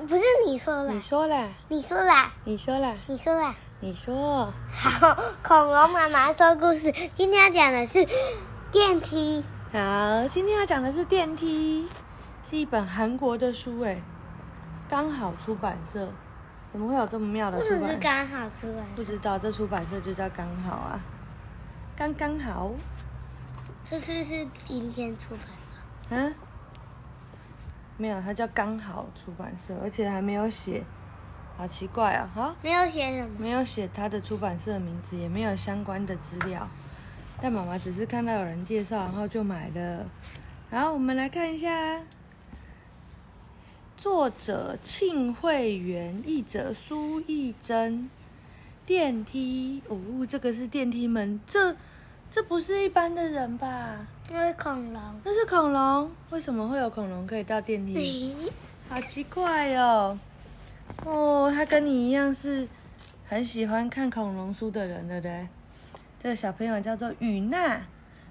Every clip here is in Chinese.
不是你说啦你，说啦，你说啦，你说啦，你说啦。你说。好，恐龙妈妈说故事，今天要讲的是电梯。好，今天要讲的是电梯，是一本韩国的书哎，刚好出版社，怎么会有这么妙的出版社？刚好出来？不知道这出版社就叫刚好啊，刚刚好，就是是今天出版的。嗯，没有，它叫刚好出版社，而且还没有写，好奇怪啊，哈，没有写什么。没有写它的出版社的名字，也没有相关的资料，但妈妈只是看到有人介绍，然后就买了。然后我们来看一下，作者庆慧媛，译者苏艺珍。电梯哦，这个是电梯门，这这不是一般的人吧？那是恐龙。那是恐龙，为什么会有恐龙可以到电梯？咦，好奇怪哦！哦，他跟你一样是很喜欢看恐龙书的人，对不对？这个小朋友叫做雨娜，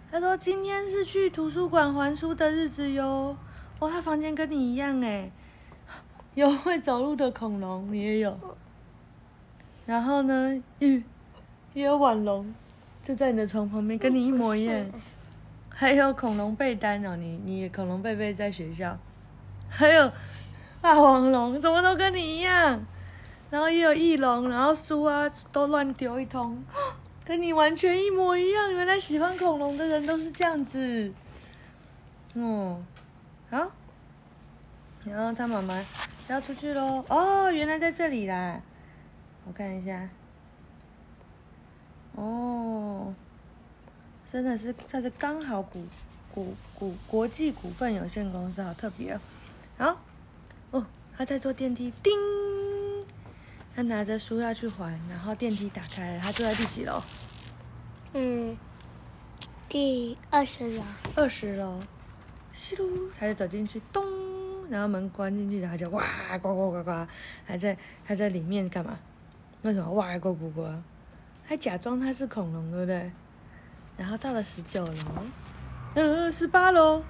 他说今天是去图书馆还书的日子哟。哦，他房间跟你一样哎，有会走路的恐龙，你也有。然后呢，也也有晚龙，就在你的床旁边，跟你一模一样。还有恐龙被单哦，你你恐龙贝贝在学校，还有霸王龙，怎么都跟你一样，然后也有翼龙，然后书啊都乱丢一通，跟你完全一模一样。原来喜欢恐龙的人都是这样子，嗯，好，然后他妈妈要出去喽，哦，原来在这里啦，我看一下，哦。真的是，它是刚好股股股国际股份有限公司，好特别哦。好，哦，他在坐电梯，叮，他拿着书要去还，然后电梯打开了，他坐在第几楼？嗯，第二十楼。二十楼。咻，他就走进去，咚，然后门关进去，然后就哇，呱呱呱呱，还在还在里面干嘛？为什么哇呱呱呱？还假装他是恐龙，对不对？然后到了十九楼，嗯，十八楼，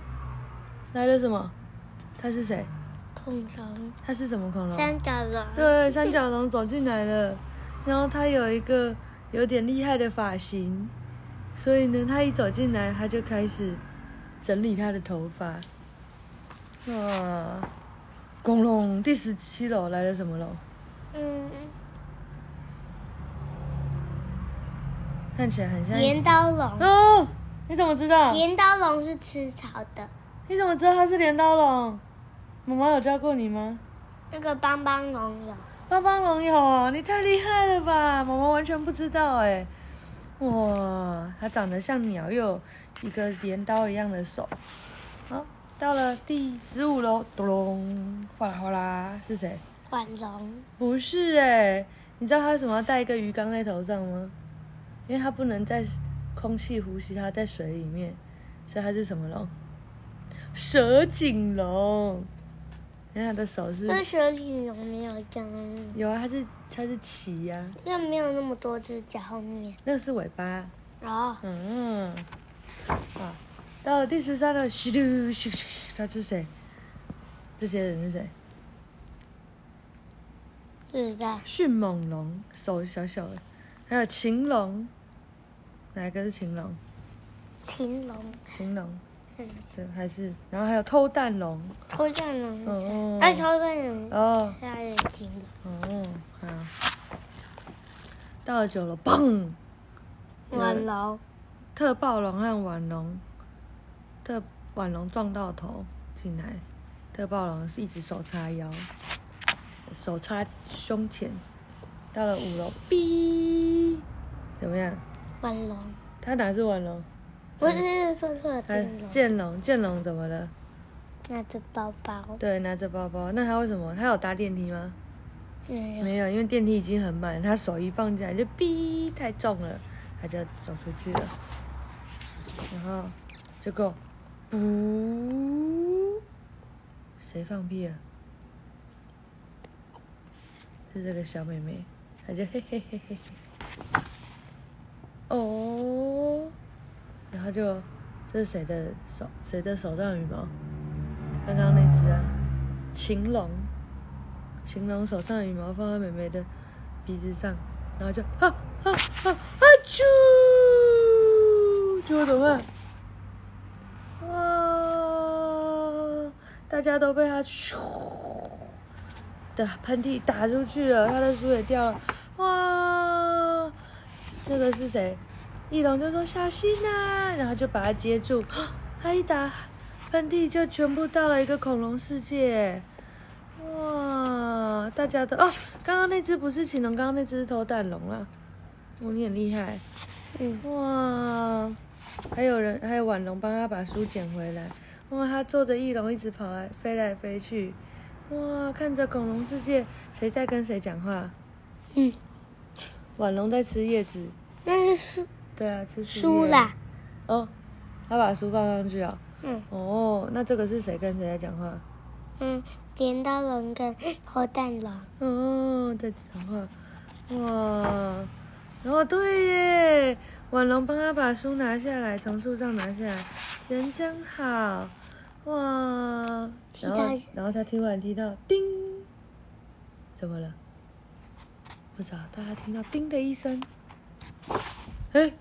来了什么？他是谁？恐龙。他是什么恐龙？三角龙。对，三角龙走进来了，然后他有一个有点厉害的发型，所以呢，他一走进来，他就开始整理他的头发。哇，恐龙第十七楼来了什么龙？嗯，看起来很像镰刀龙。哦，你怎么知道？镰刀龙是吃草的。你怎么知道它是镰刀龙？妈妈有教过你吗？那个邦邦龙有。帮帮龙有哦，你太厉害了吧！妈妈完全不知道哎。哇，它长得像鸟，又有一个镰刀一样的手。好，到了第十五楼，咚隆，哗啦哗啦，是谁？腕龙。不是哎，你知道它为什么要戴一个鱼缸在头上吗？因为它不能在空气呼吸，它在水里面，所以它是什么龙？蛇颈龙。你看它的手是那蛇颈龙没有这样，有啊，它是它是鳍呀、那没有那么多只脚后面。那个是尾巴。哦，嗯，啊，到了第十三了，咻噜咻咻，他是谁？这些人是谁？是的。迅猛龙，手小小的，还有禽龙，哪一个是禽龙？青龙。禽龙，嗯，对，还是，然后还有偷蛋龙，偷蛋龙。哦哎，偷蛋龙。哦，它的青龙。哦，好，到了九楼，砰！晚龙。特暴龙和晚龙，特晚龙撞到头进来，特暴龙是一直手叉腰，手叉胸前。到了五楼，哔，怎么样？腕龙。他哪是腕龙？不是说错了，他剑龙。剑龙，怎么了？拿着包包。对，拿着包包。那他为什么？他有搭电梯吗？没有。没有，因为电梯已经很满，他手一放进来就哔，太重了，他就走出去了。然后结果，不，谁放屁啊？是这个小妹妹，她就嘿嘿嘿嘿嘿。哦，然后就这是谁的手？谁的手上羽毛？刚刚那只啊，禽龙。晴龙手上羽毛放在妹妹的鼻子上，然后就啊啊啊啊啾！结果怎么办？哇！大家都被他咻的喷嚏打出去了，他的书也掉了。哇！那个是谁？翼龙就说小心啊，然后就把它接住。他一打喷嚏，就全部到了一个恐龙世界。哇！大家都哦，刚刚那只不是禽龙，刚刚那只是偷蛋龙啊。哦，你很厉害。嗯，哇！还有人，还有婉龙帮他把书捡回来。哇，他坐着翼龙一直跑来飞来飞去。哇，看着恐龙世界，谁在跟谁讲话？嗯，婉龙在吃叶子。那是书对啊，吃树书啦。哦，他把书放上去啊。嗯哦，那这个是谁跟谁在讲话？嗯，镰刀龙跟猴蛋龙。哦，在讲话。哇！哦对耶，婉龙帮他把书拿下来，从树上拿下来，人真好。哇！然后然后他听完听到叮，怎么了？不知道，大家听到叮的一声，哎，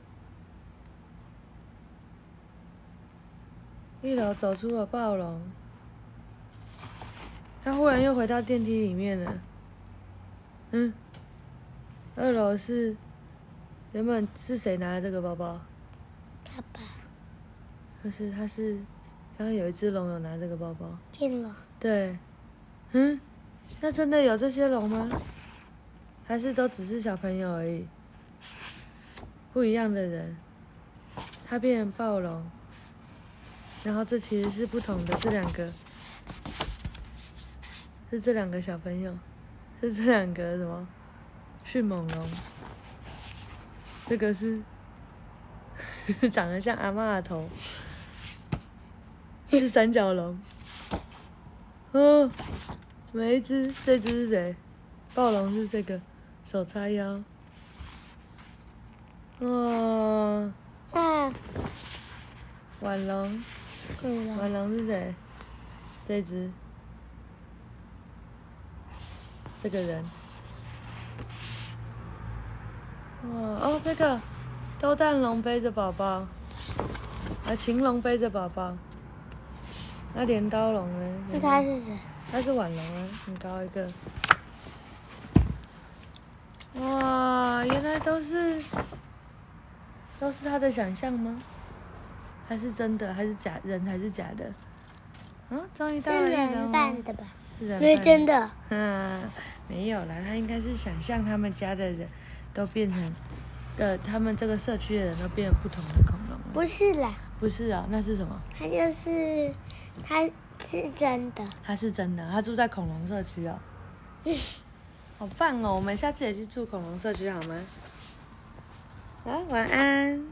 一楼走出了暴龙，他忽然又回到电梯里面了。嗯，二楼是原本是谁拿的这个包包？爸爸，可是他是刚刚有一只龙有拿这个包包。剑龙。对，嗯，那真的有这些龙吗？还是都只是小朋友而已？不一样的人，他变成暴龙，然后这其实是不同的，这两个。是这两个小朋友，是这两个什么？迅猛龙，这个是 长得像阿嬷的头，是三角龙。嗯，每一只，这只是谁？暴龙是这个，手叉腰。哇，那婉龙，恐龙。婉龙是谁？这只，这个人。哇哦，这个兜蛋龙背着宝宝，啊，晴龙背着宝宝，那镰刀龙呢？那他是谁？它是婉龙啊，很高一个。哇，原来都是都是他的想象吗？还是真的？还是假人？还是假的？啊，终于到了是人扮的吧？是人因为真的。嗯，没有啦，他应该是想象他们家的人都变成，呃，他们这个社区的人都变成不同的恐龙了。不是啦，不是啊，那是什么？他就是他是真的。他是真的，他住在恐龙社区哦。好棒哦！我们下次也去住恐龙社区好吗？好，晚安。